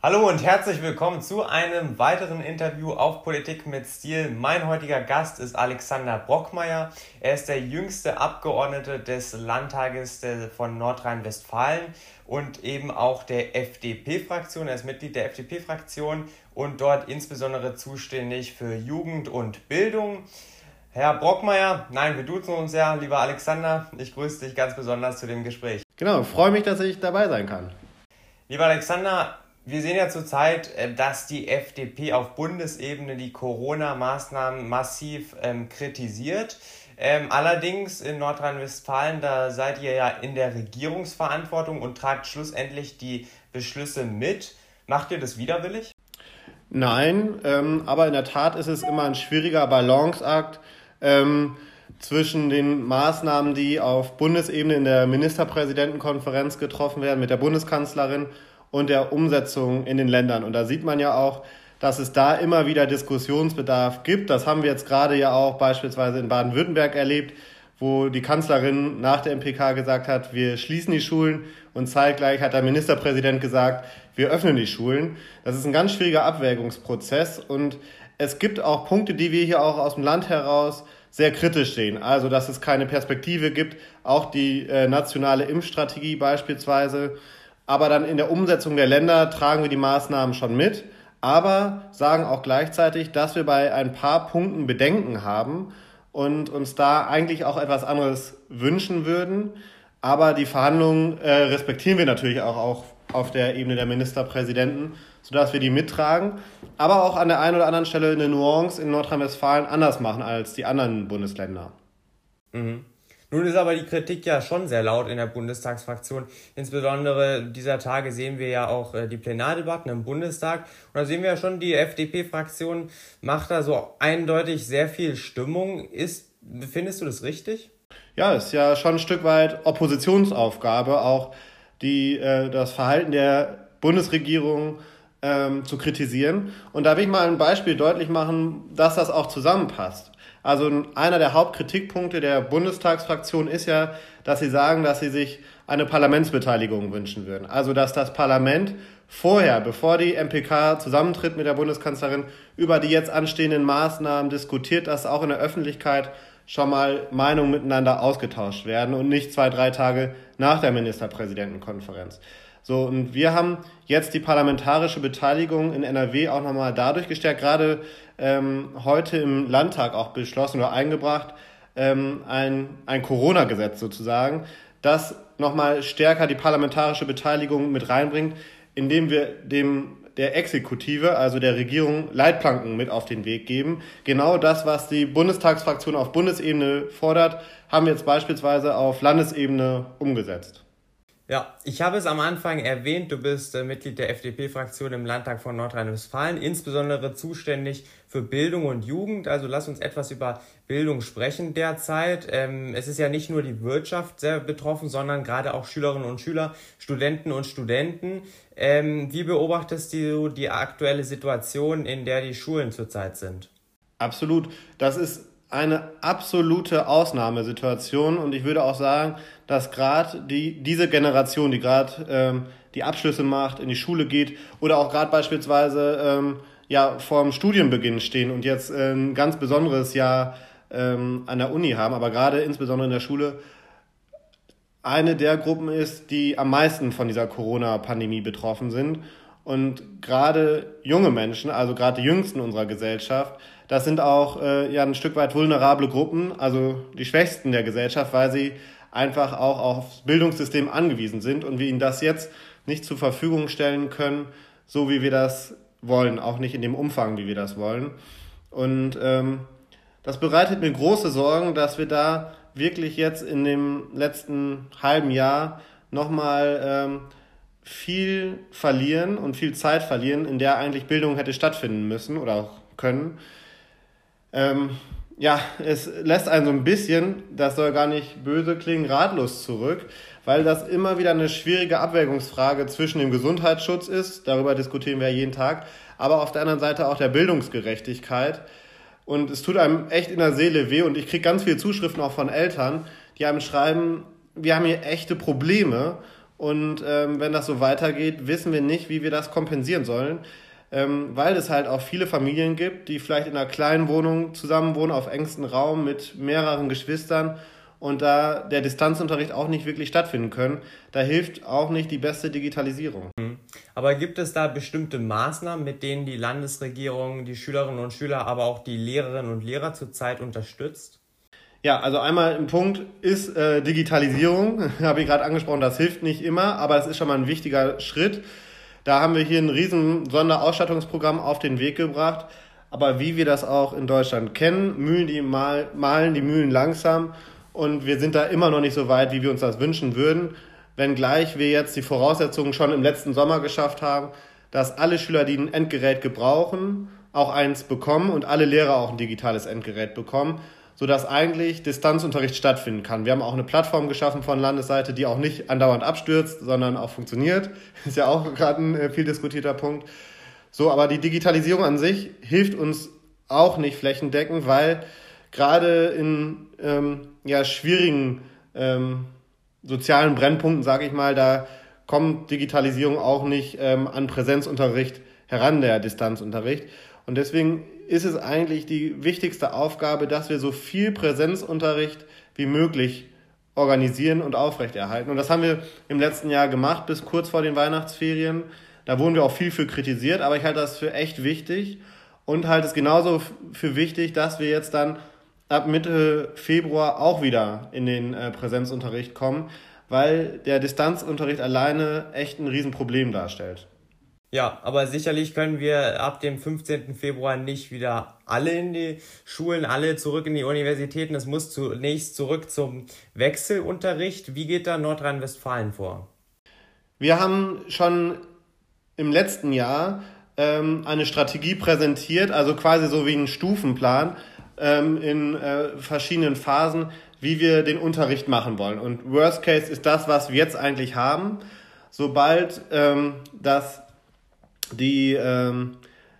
Hallo und herzlich willkommen zu einem weiteren Interview auf Politik mit Stil. Mein heutiger Gast ist Alexander Brockmeier. Er ist der jüngste Abgeordnete des Landtages von Nordrhein-Westfalen und eben auch der FDP-Fraktion. Er ist Mitglied der FDP-Fraktion und dort insbesondere zuständig für Jugend und Bildung. Herr Brockmeier, nein, wir duzen uns ja, lieber Alexander, ich grüße dich ganz besonders zu dem Gespräch. Genau, freue mich, dass ich dabei sein kann. Lieber Alexander, wir sehen ja zurzeit, äh, dass die FDP auf Bundesebene die Corona-Maßnahmen massiv ähm, kritisiert. Ähm, allerdings in Nordrhein-Westfalen, da seid ihr ja in der Regierungsverantwortung und tragt schlussendlich die Beschlüsse mit. Macht ihr das widerwillig? Nein, ähm, aber in der Tat ist es immer ein schwieriger Balanceakt ähm, zwischen den Maßnahmen, die auf Bundesebene in der Ministerpräsidentenkonferenz getroffen werden mit der Bundeskanzlerin und der Umsetzung in den Ländern. Und da sieht man ja auch, dass es da immer wieder Diskussionsbedarf gibt. Das haben wir jetzt gerade ja auch beispielsweise in Baden-Württemberg erlebt, wo die Kanzlerin nach der MPK gesagt hat, wir schließen die Schulen und zeitgleich hat der Ministerpräsident gesagt, wir öffnen die Schulen. Das ist ein ganz schwieriger Abwägungsprozess und es gibt auch Punkte, die wir hier auch aus dem Land heraus sehr kritisch sehen. Also, dass es keine Perspektive gibt, auch die äh, nationale Impfstrategie beispielsweise aber dann in der Umsetzung der Länder tragen wir die Maßnahmen schon mit, aber sagen auch gleichzeitig, dass wir bei ein paar Punkten Bedenken haben und uns da eigentlich auch etwas anderes wünschen würden. Aber die Verhandlungen äh, respektieren wir natürlich auch, auch auf der Ebene der Ministerpräsidenten, sodass wir die mittragen, aber auch an der einen oder anderen Stelle eine Nuance in Nordrhein-Westfalen anders machen als die anderen Bundesländer. Mhm. Nun ist aber die Kritik ja schon sehr laut in der Bundestagsfraktion. Insbesondere dieser Tage sehen wir ja auch äh, die Plenardebatten im Bundestag. Und da sehen wir ja schon, die FDP-Fraktion macht da so eindeutig sehr viel Stimmung. Ist, findest du das richtig? Ja, ist ja schon ein Stück weit Oppositionsaufgabe, auch die, äh, das Verhalten der Bundesregierung ähm, zu kritisieren. Und da will ich mal ein Beispiel deutlich machen, dass das auch zusammenpasst. Also einer der Hauptkritikpunkte der Bundestagsfraktion ist ja, dass sie sagen, dass sie sich eine Parlamentsbeteiligung wünschen würden. Also dass das Parlament vorher, bevor die MPK zusammentritt mit der Bundeskanzlerin, über die jetzt anstehenden Maßnahmen diskutiert, dass auch in der Öffentlichkeit schon mal Meinungen miteinander ausgetauscht werden und nicht zwei, drei Tage nach der Ministerpräsidentenkonferenz. So, und wir haben jetzt die parlamentarische Beteiligung in NRW auch nochmal dadurch gestärkt, gerade ähm, heute im Landtag auch beschlossen oder eingebracht, ähm, ein, ein Corona-Gesetz sozusagen, das nochmal stärker die parlamentarische Beteiligung mit reinbringt, indem wir dem der Exekutive, also der Regierung, Leitplanken mit auf den Weg geben. Genau das, was die Bundestagsfraktion auf Bundesebene fordert, haben wir jetzt beispielsweise auf Landesebene umgesetzt. Ja, ich habe es am Anfang erwähnt, du bist äh, Mitglied der FDP-Fraktion im Landtag von Nordrhein-Westfalen, insbesondere zuständig für Bildung und Jugend. Also lass uns etwas über Bildung sprechen derzeit. Ähm, es ist ja nicht nur die Wirtschaft sehr betroffen, sondern gerade auch Schülerinnen und Schüler, Studenten und Studenten. Ähm, wie beobachtest du die aktuelle Situation, in der die Schulen zurzeit sind? Absolut. Das ist eine absolute Ausnahmesituation und ich würde auch sagen, dass gerade die, diese Generation, die gerade ähm, die Abschlüsse macht, in die Schule geht oder auch gerade beispielsweise ähm, ja vor dem Studienbeginn stehen und jetzt äh, ein ganz besonderes Jahr ähm, an der Uni haben, aber gerade insbesondere in der Schule eine der Gruppen ist, die am meisten von dieser Corona-Pandemie betroffen sind. Und gerade junge Menschen, also gerade die Jüngsten unserer Gesellschaft, das sind auch äh, ja ein Stück weit vulnerable Gruppen, also die Schwächsten der Gesellschaft, weil sie einfach auch aufs Bildungssystem angewiesen sind und wir ihnen das jetzt nicht zur Verfügung stellen können, so wie wir das wollen, auch nicht in dem Umfang, wie wir das wollen. Und ähm, das bereitet mir große Sorgen, dass wir da wirklich jetzt in dem letzten halben Jahr nochmal ähm, viel verlieren und viel Zeit verlieren, in der eigentlich Bildung hätte stattfinden müssen oder auch können. Ähm, ja, es lässt einen so ein bisschen, das soll gar nicht böse klingen, ratlos zurück, weil das immer wieder eine schwierige Abwägungsfrage zwischen dem Gesundheitsschutz ist, darüber diskutieren wir jeden Tag, aber auf der anderen Seite auch der Bildungsgerechtigkeit. Und es tut einem echt in der Seele weh und ich kriege ganz viele Zuschriften auch von Eltern, die einem schreiben, wir haben hier echte Probleme Und ähm, wenn das so weitergeht, wissen wir nicht, wie wir das kompensieren sollen, ähm, weil es halt auch viele Familien gibt, die vielleicht in einer kleinen Wohnung zusammenwohnen, auf engstem Raum mit mehreren Geschwistern und da der Distanzunterricht auch nicht wirklich stattfinden können. Da hilft auch nicht die beste Digitalisierung. Mhm. Aber gibt es da bestimmte Maßnahmen, mit denen die Landesregierung die Schülerinnen und Schüler, aber auch die Lehrerinnen und Lehrer zurzeit unterstützt? Ja, also einmal ein Punkt ist äh, Digitalisierung, habe ich gerade angesprochen, das hilft nicht immer, aber es ist schon mal ein wichtiger Schritt. Da haben wir hier ein riesen Sonderausstattungsprogramm auf den Weg gebracht. Aber wie wir das auch in Deutschland kennen, mühlen die mal, malen die Mühlen langsam und wir sind da immer noch nicht so weit, wie wir uns das wünschen würden. Wenngleich wir jetzt die Voraussetzungen schon im letzten Sommer geschafft haben, dass alle Schüler, die ein Endgerät gebrauchen, auch eins bekommen und alle Lehrer auch ein digitales Endgerät bekommen, sodass eigentlich Distanzunterricht stattfinden kann. Wir haben auch eine Plattform geschaffen von Landesseite, die auch nicht andauernd abstürzt, sondern auch funktioniert. Ist ja auch gerade ein äh, viel diskutierter Punkt. So, aber die Digitalisierung an sich hilft uns auch nicht flächendeckend, weil gerade in ähm, ja, schwierigen ähm, sozialen Brennpunkten, sage ich mal, da kommt Digitalisierung auch nicht ähm, an Präsenzunterricht heran, der Distanzunterricht. Und deswegen ist es eigentlich die wichtigste Aufgabe, dass wir so viel Präsenzunterricht wie möglich organisieren und aufrechterhalten. Und das haben wir im letzten Jahr gemacht, bis kurz vor den Weihnachtsferien. Da wurden wir auch viel für kritisiert, aber ich halte das für echt wichtig und halte es genauso für wichtig, dass wir jetzt dann ab Mitte Februar auch wieder in den äh, Präsenzunterricht kommen, weil der Distanzunterricht alleine echt ein Riesenproblem darstellt. Ja, aber sicherlich können wir ab dem 15. Februar nicht wieder alle in die Schulen, alle zurück in die Universitäten. Es muss zunächst zurück zum Wechselunterricht. Wie geht da Nordrhein-Westfalen vor? Wir haben schon im letzten Jahr ähm, eine Strategie präsentiert, also quasi so wie ein Stufenplan, ähm, in äh, verschiedenen Phasen, wie wir den Unterricht machen wollen. Und Worst Case ist das, was wir jetzt eigentlich haben. Sobald ähm, das die ähm,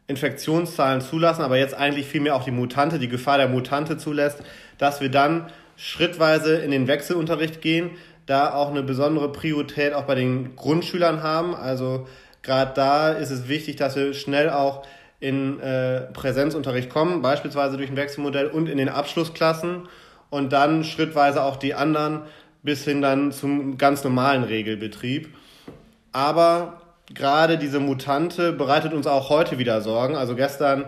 Infektionszahlen zulassen, aber jetzt eigentlich vielmehr auch die Mutante, die Gefahr der Mutante zulässt, dass wir dann schrittweise in den Wechselunterricht gehen, da auch eine besondere Priorität auch bei den Grundschülern haben. Also gerade da ist es wichtig, dass wir schnell auch in äh, Präsenzunterricht kommen, beispielsweise durch ein Wechselmodell und in den Abschlussklassen und dann schrittweise auch die anderen bis hin dann zum ganz normalen Regelbetrieb. Aber gerade diese Mutante bereitet uns auch heute wieder Sorgen. Also gestern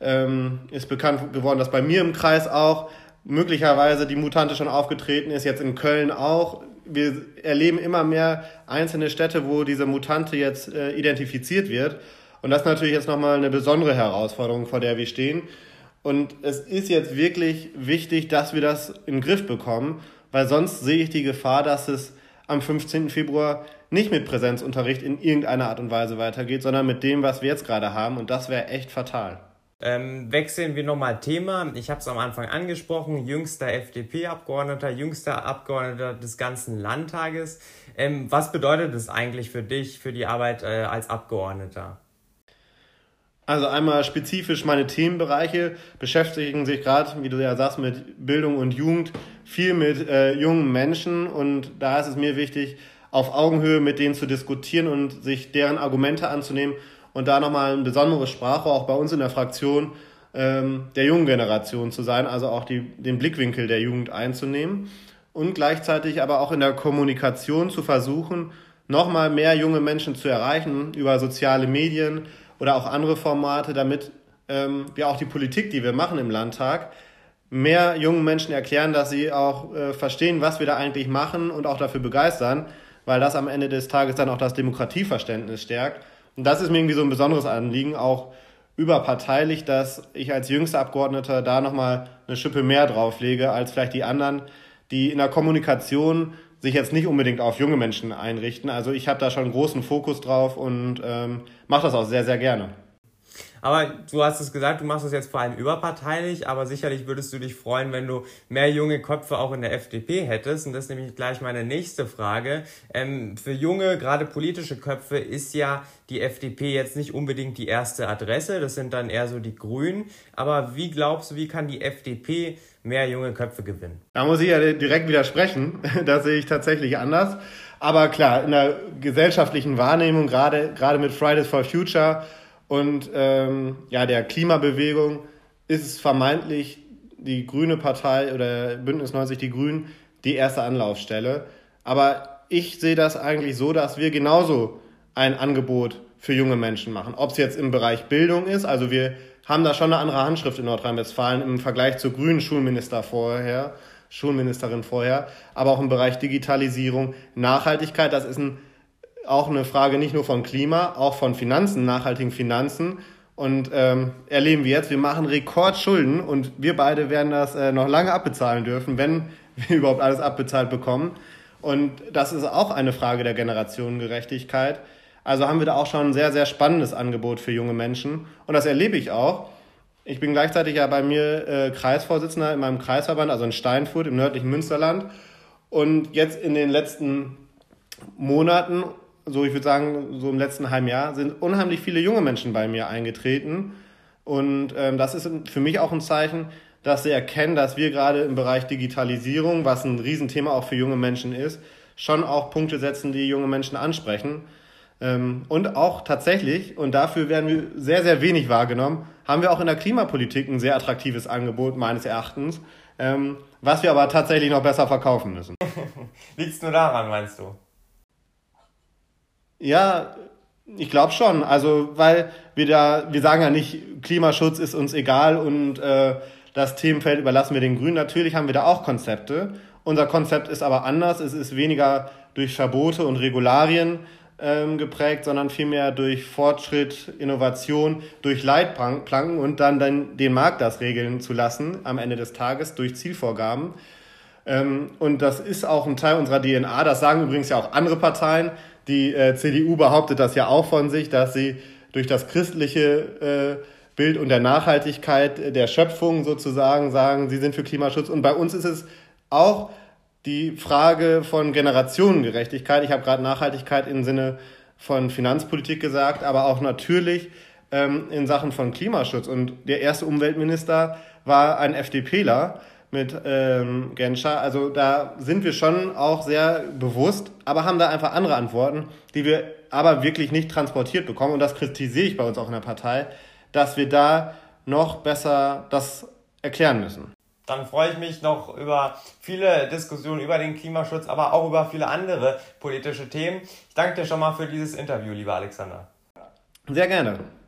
ähm, ist bekannt geworden, dass bei mir im Kreis auch möglicherweise die Mutante schon aufgetreten ist, jetzt in Köln auch. Wir erleben immer mehr einzelne Städte, wo diese Mutante jetzt äh, identifiziert wird. Und das ist natürlich jetzt nochmal eine besondere Herausforderung, vor der wir stehen. Und es ist jetzt wirklich wichtig, dass wir das in den Griff bekommen, weil sonst sehe ich die Gefahr, dass es am 15. Februar nicht mit Präsenzunterricht in irgendeiner Art und Weise weitergeht, sondern mit dem, was wir jetzt gerade haben. Und das wäre echt fatal. Ähm, wechseln wir nochmal Thema. Ich habe es am Anfang angesprochen. Jüngster FDP-Abgeordneter, jüngster Abgeordneter des ganzen Landtages. Ähm, was bedeutet das eigentlich für dich, für die Arbeit äh, als Abgeordneter? Also einmal spezifisch meine Themenbereiche beschäftigen sich gerade, wie du ja sagst, mit Bildung und Jugend, viel mit äh, jungen Menschen und da ist es mir wichtig, auf Augenhöhe mit denen zu diskutieren und sich deren Argumente anzunehmen und da nochmal ein besonderes Sprachrohr auch bei uns in der Fraktion ähm, der jungen Generation zu sein, also auch die, den Blickwinkel der Jugend einzunehmen und gleichzeitig aber auch in der Kommunikation zu versuchen, nochmal mehr junge Menschen zu erreichen über soziale Medien, oder auch andere Formate, damit ähm, wir auch die Politik, die wir machen im Landtag, mehr jungen Menschen erklären, dass sie auch äh, verstehen, was wir da eigentlich machen und auch dafür begeistern, weil das am Ende des Tages dann auch das Demokratieverständnis stärkt. Und das ist mir irgendwie so ein besonderes Anliegen, auch überparteilich, dass ich als jüngster Abgeordneter da nochmal eine Schippe mehr drauflege als vielleicht die anderen, die in der Kommunikation sich jetzt nicht unbedingt auf junge Menschen einrichten. Also ich habe da schon großen Fokus drauf und ähm, mache das auch sehr, sehr gerne. Aber du hast es gesagt, du machst es jetzt vor allem überparteilich, aber sicherlich würdest du dich freuen, wenn du mehr junge Köpfe auch in der FDP hättest. Und das ist nämlich gleich meine nächste Frage. Ähm, für junge, gerade politische Köpfe ist ja die FDP jetzt nicht unbedingt die erste Adresse. Das sind dann eher so die Grünen. Aber wie glaubst du, wie kann die FDP mehr junge Köpfe gewinnen? Da muss ich ja direkt widersprechen. Das sehe ich tatsächlich anders. Aber klar, in der gesellschaftlichen Wahrnehmung, gerade, gerade mit Fridays for Future und ähm, ja, der Klimabewegung, ist es vermeintlich die Grüne Partei oder Bündnis 90 Die Grünen die erste Anlaufstelle. Aber ich sehe das eigentlich so, dass wir genauso ein Angebot für junge Menschen machen. Ob es jetzt im Bereich Bildung ist, also wir haben da schon eine andere Handschrift in Nordrhein-Westfalen im Vergleich zur grünen Schulminister vorher, Schulministerin vorher, aber auch im Bereich Digitalisierung, Nachhaltigkeit, das ist ein, auch eine Frage nicht nur von Klima, auch von Finanzen, nachhaltigen Finanzen. Und ähm, erleben wir jetzt, wir machen Rekordschulden und wir beide werden das äh, noch lange abbezahlen dürfen, wenn wir überhaupt alles abbezahlt bekommen. Und das ist auch eine Frage der Generationengerechtigkeit. Also haben wir da auch schon ein sehr, sehr spannendes Angebot für junge Menschen. Und das erlebe ich auch. Ich bin gleichzeitig ja bei mir äh, Kreisvorsitzender in meinem Kreisverband, also in Steinfurt im nördlichen Münsterland. Und jetzt in den letzten Monaten, so ich würde sagen, so im letzten halben Jahr, sind unheimlich viele junge Menschen bei mir eingetreten. Und ähm, das ist für mich auch ein Zeichen, dass sie erkennen, dass wir gerade im Bereich Digitalisierung, was ein Riesenthema auch für junge Menschen ist, schon auch Punkte setzen, die junge Menschen ansprechen. Ähm, und auch tatsächlich, und dafür werden wir sehr, sehr wenig wahrgenommen, haben wir auch in der Klimapolitik ein sehr attraktives Angebot, meines Erachtens, ähm, was wir aber tatsächlich noch besser verkaufen müssen. Liegt es nur daran, meinst du? Ja, ich glaube schon. Also, weil wir da, wir sagen ja nicht, Klimaschutz ist uns egal und äh, das Themenfeld überlassen wir den Grünen. Natürlich haben wir da auch Konzepte. Unser Konzept ist aber anders. Es ist weniger durch Verbote und Regularien ähm, geprägt, sondern vielmehr durch Fortschritt, Innovation, durch Leitplanken und dann, dann den Markt das regeln zu lassen am Ende des Tages durch Zielvorgaben. Ähm, und das ist auch ein Teil unserer DNA. Das sagen übrigens ja auch andere Parteien. Die äh, CDU behauptet das ja auch von sich, dass sie durch das christliche äh, Bild und der Nachhaltigkeit der Schöpfung sozusagen sagen, sie sind für Klimaschutz. Und bei uns ist es auch die Frage von Generationengerechtigkeit. Ich habe gerade Nachhaltigkeit im Sinne von Finanzpolitik gesagt, aber auch natürlich ähm, in Sachen von Klimaschutz. Und der erste Umweltminister war ein FDPler mit ähm, Genscher. Also da sind wir schon auch sehr bewusst, aber haben da einfach andere Antworten, die wir aber wirklich nicht transportiert bekommen. Und das kritisiere ich bei uns auch in der Partei, dass wir da noch besser das erklären müssen dann freue ich mich noch über viele Diskussionen über den Klimaschutz, aber auch über viele andere politische Themen. Ich danke dir schon mal für dieses Interview, lieber Alexander. Sehr gerne.